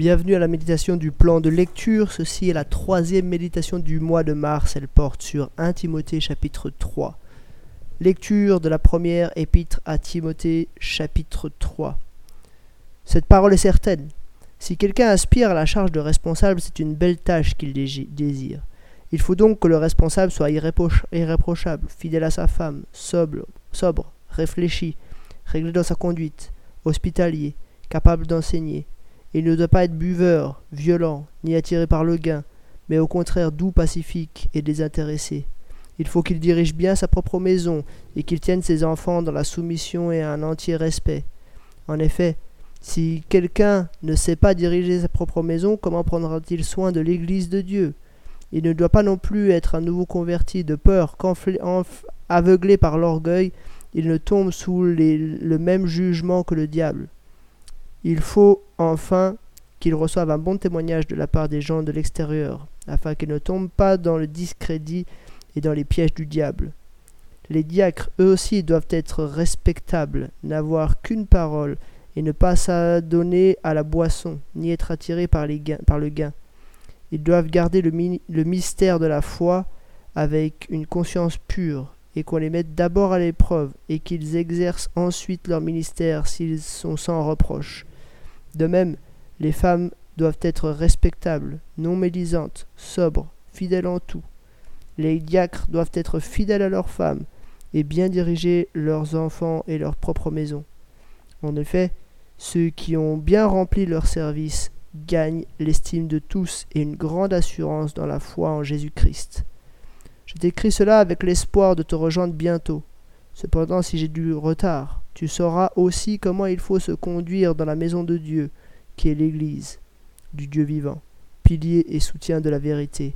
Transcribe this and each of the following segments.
Bienvenue à la méditation du plan de lecture. Ceci est la troisième méditation du mois de mars. Elle porte sur 1 Timothée chapitre 3. Lecture de la première épître à Timothée chapitre 3. Cette parole est certaine. Si quelqu'un aspire à la charge de responsable, c'est une belle tâche qu'il désire. Il faut donc que le responsable soit irréprochable, fidèle à sa femme, sobre, sobre, réfléchi, réglé dans sa conduite, hospitalier, capable d'enseigner, il ne doit pas être buveur, violent, ni attiré par le gain, mais au contraire doux, pacifique et désintéressé. Il faut qu'il dirige bien sa propre maison et qu'il tienne ses enfants dans la soumission et un entier respect. En effet, si quelqu'un ne sait pas diriger sa propre maison, comment prendra-t-il soin de l'Église de Dieu? Il ne doit pas non plus être un nouveau converti de peur qu'aveuglé par l'orgueil, il ne tombe sous le même jugement que le diable. Il faut enfin qu'il reçoive un bon témoignage de la part des gens de l'extérieur, afin qu'il ne tombe pas dans le discrédit et dans les pièges du diable. Les diacres, eux aussi, doivent être respectables, n'avoir qu'une parole, et ne pas s'adonner à la boisson, ni être attirés par le gain. Ils doivent garder le, le mystère de la foi avec une conscience pure, et qu'on les mette d'abord à l'épreuve, et qu'ils exercent ensuite leur ministère s'ils sont sans reproche. De même, les femmes doivent être respectables, non médisantes, sobres, fidèles en tout. Les diacres doivent être fidèles à leurs femmes et bien diriger leurs enfants et leur propre maison. En effet, ceux qui ont bien rempli leur service gagnent l'estime de tous et une grande assurance dans la foi en Jésus-Christ. Je t'écris cela avec l'espoir de te rejoindre bientôt. Cependant, si j'ai du retard, tu sauras aussi comment il faut se conduire dans la maison de Dieu, qui est l'Église du Dieu vivant, pilier et soutien de la vérité.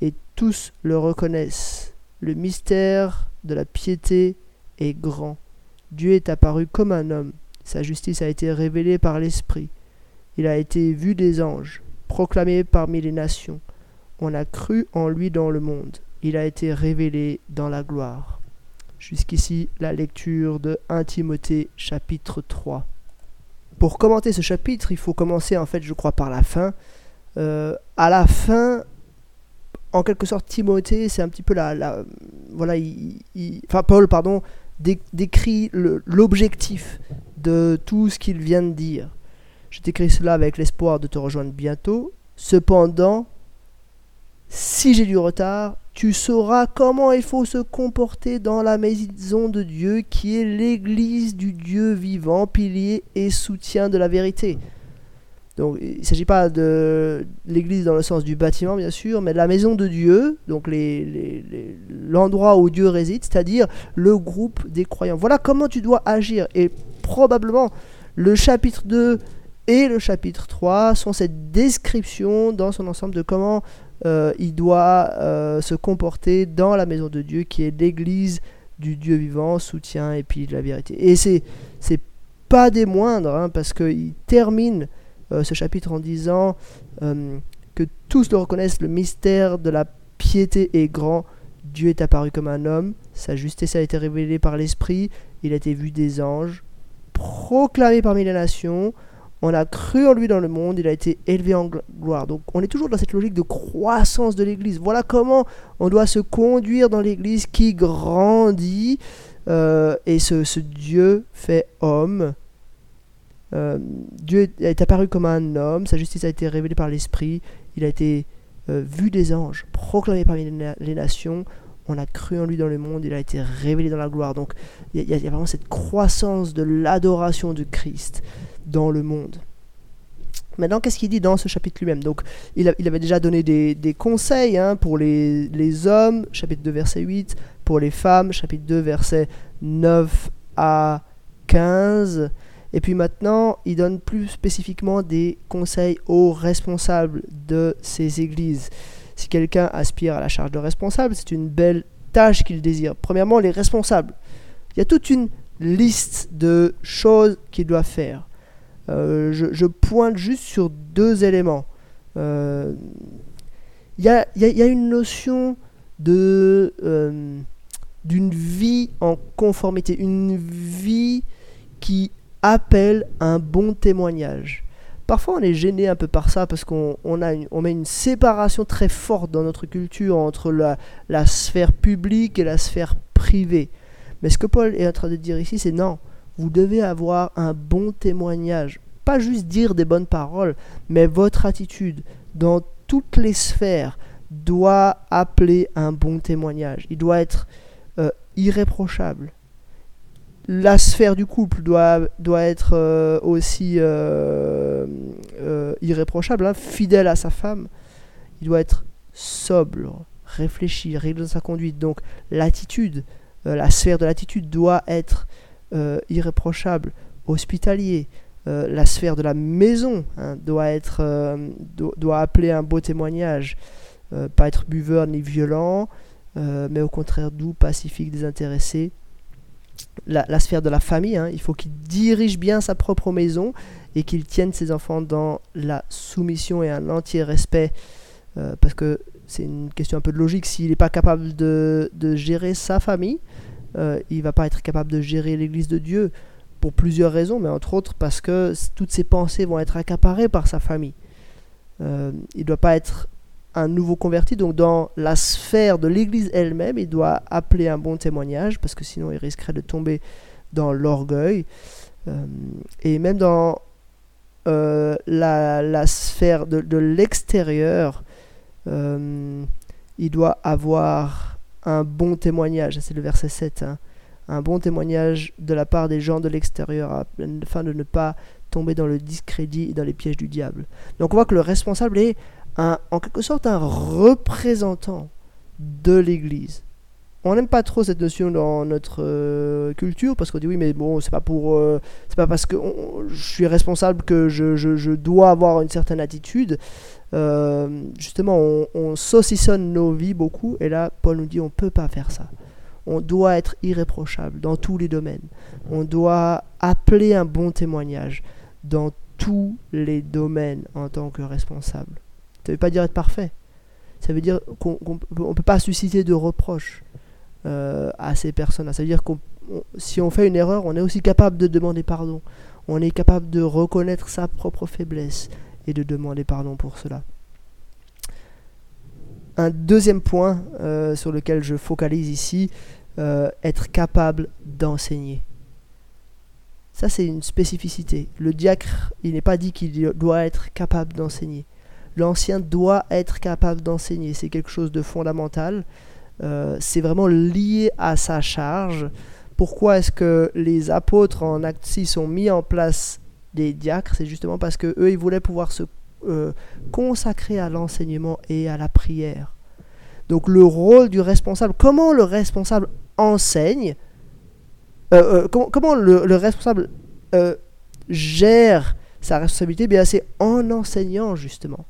Et tous le reconnaissent. Le mystère de la piété est grand. Dieu est apparu comme un homme. Sa justice a été révélée par l'Esprit. Il a été vu des anges, proclamé parmi les nations. On a cru en lui dans le monde. Il a été révélé dans la gloire. Jusqu'ici, la lecture de 1 Timothée chapitre 3. Pour commenter ce chapitre, il faut commencer en fait, je crois, par la fin. Euh, à la fin, en quelque sorte, Timothée, c'est un petit peu la, voilà, il, enfin Paul, pardon, décrit l'objectif de tout ce qu'il vient de dire. Je t'écris cela avec l'espoir de te rejoindre bientôt. Cependant, si j'ai du retard, tu sauras comment il faut se comporter dans la maison de Dieu qui est l'église du Dieu vivant, pilier et soutien de la vérité. Donc il ne s'agit pas de l'église dans le sens du bâtiment bien sûr, mais de la maison de Dieu, donc l'endroit où Dieu réside, c'est-à-dire le groupe des croyants. Voilà comment tu dois agir. Et probablement le chapitre 2 et le chapitre 3 sont cette description dans son ensemble de comment euh, il doit euh, se comporter dans la maison de Dieu, qui est l'église du Dieu vivant, soutien et puis de la vérité. Et c'est c'est pas des moindres, hein, parce qu'il termine euh, ce chapitre en disant que tous le reconnaissent, le mystère de la piété est grand. Dieu est apparu comme un homme, sa justice a été révélée par l'Esprit, il a été vu des anges, proclamé parmi les nations, on a cru en lui dans le monde, il a été élevé en gloire. Donc on est toujours dans cette logique de croissance de l'Église. Voilà comment on doit se conduire dans l'Église qui grandit. Euh, et ce, Dieu fait homme. Euh, Dieu est apparu comme un homme, sa justice a été révélée par l'Esprit, il a été euh, vu des anges, proclamé parmi les, nations, on a cru en lui dans le monde, il a été révélé dans la gloire. Donc il y, a vraiment cette croissance de l'adoration de Christ dans le monde. Maintenant, qu'est-ce qu'il dit dans ce chapitre lui-même? Donc, il, avait déjà donné des, conseils hein, pour les, hommes, chapitre 2, verset 8, pour les femmes, chapitre 2, verset 9 à 15. Et puis maintenant, il donne plus spécifiquement des conseils aux responsables de ces églises. Si quelqu'un aspire à la charge de responsable, c'est une belle tâche qu'il désire. Premièrement, les responsables. Il y a toute une liste de choses qu'il doit faire. Euh, je, pointe juste sur deux éléments. Il euh, y, a, une notion euh, d'une vie en conformité, une vie qui appelle un bon témoignage. parfois on est gêné un peu par ça parce qu'on met une séparation très forte dans notre culture entre la sphère publique et la sphère privée. Mais ce que Paul est en train de dire ici, c'est non, vous devez avoir un bon témoignage. Pas juste dire des bonnes paroles, mais votre attitude dans toutes les sphères doit appeler un bon témoignage. Il doit être euh, irréprochable. La sphère du couple doit, doit être euh, aussi euh, irréprochable, hein, fidèle à sa femme. Il doit être sobre, réfléchir, régler dans sa conduite. Donc l'attitude, la sphère de l'attitude doit être irréprochable, hospitalier. la sphère de la maison hein, doit, être, doit appeler un beau témoignage. Euh, pas être buveur ni violent, euh, mais au contraire doux, pacifique, désintéressé. La, sphère de la famille, hein, il faut qu'il dirige bien sa propre maison et qu'il tienne ses enfants dans la soumission et un entier respect, euh, parce que c'est une question un peu de logique, s'il n'est pas capable de, de, gérer sa famille, euh, il va pas être capable de gérer l'Église de Dieu pour plusieurs raisons, mais entre autres parce que toutes ses pensées vont être accaparées par sa famille. il ne doit pas être un nouveau converti, donc dans la sphère de l'Église elle-même, il doit appeler un bon témoignage, parce que sinon il risquerait de tomber dans l'orgueil. Euh, et même dans euh, la, sphère de, l'extérieur, euh, il doit avoir un bon témoignage, c'est le verset 7, hein. un bon témoignage de la part des gens de l'extérieur, afin de ne pas tomber dans le discrédit et dans les pièges du diable. Donc on voit que le responsable est en quelque sorte un représentant de l'Église. On n'aime pas trop cette notion dans notre euh, culture parce qu'on dit oui mais bon c'est pas pour euh, c'est pas parce que je suis responsable que je, dois avoir une certaine attitude. Euh, justement on, on, saucissonne nos vies beaucoup et là Paul nous dit on peut pas faire ça. On doit être irréprochable dans tous les domaines. On doit appeler un bon témoignage dans tous les domaines en tant que responsable. Ça ne veut pas dire être parfait. Ça veut dire qu'on ne peut pas susciter de reproches euh, à ces personnes-là. Ça veut dire que si on fait une erreur, on est aussi capable de demander pardon. On est capable de reconnaître sa propre faiblesse et de demander pardon pour cela. Un deuxième point euh, sur lequel je focalise ici, euh, être capable d'enseigner. Ça, c'est une spécificité. Le diacre, il n'est pas dit qu'il doit être capable d'enseigner l'ancien doit être capable d'enseigner. C'est quelque chose de fondamental. Euh, c'est vraiment lié à sa charge. Pourquoi est-ce que les apôtres en Acte 6 ont mis en place des diacres C'est justement parce que eux, ils voulaient pouvoir se euh, consacrer à l'enseignement et à la prière. Donc le rôle du responsable, comment le responsable enseigne, euh, comment, le, le responsable gère sa responsabilité, bien c'est en enseignant justement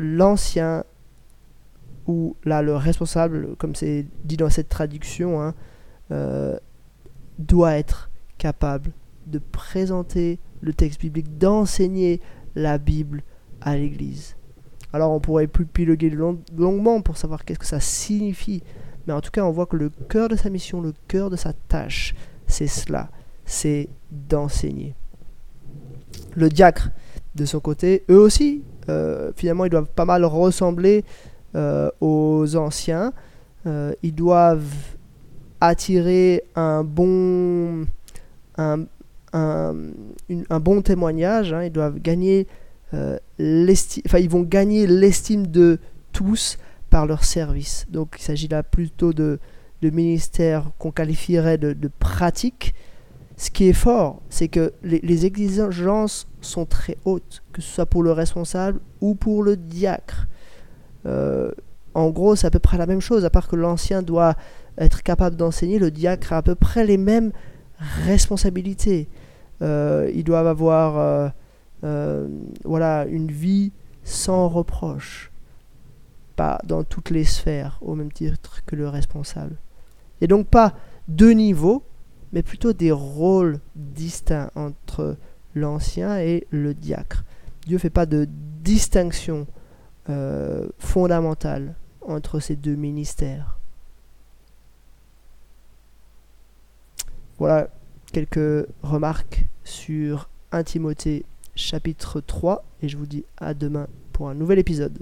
l'ancien ou là le responsable, comme c'est dit dans cette traduction, hein, euh, doit être capable de présenter le texte biblique, d'enseigner la Bible à l'Église. Alors on pourrait plus piloguer longuement pour savoir qu'est-ce que ça signifie, mais en tout cas on voit que le cœur de sa mission, le cœur de sa tâche, c'est cela, c'est d'enseigner. Le diacre, de son côté, eux aussi, euh, finalement, ils doivent pas mal ressembler euh, aux anciens. Euh, ils doivent attirer un bon, un, bon témoignage. Hein. Ils doivent gagner l'estime, enfin, ils vont gagner l'estime de tous par leur service. Donc, il s'agit là plutôt de, de ministères qu'on qualifierait de, de pratiques ce qui est fort, c'est que les, exigences sont très hautes, que ce soit pour le responsable ou pour le diacre. Euh, en gros, c'est à peu près la même chose, à part que l'ancien doit être capable d'enseigner, le diacre a à peu près les mêmes responsabilités. Euh, ils doivent avoir euh, voilà, une vie sans reproche, pas dans toutes les sphères, au même titre que le responsable. Et donc pas deux niveaux, mais plutôt des rôles distincts entre l'ancien et le diacre. Dieu ne fait pas de distinction euh, fondamentale entre ces deux ministères. Voilà quelques remarques sur 1 Timothée chapitre 3 et je vous dis à demain pour un nouvel épisode.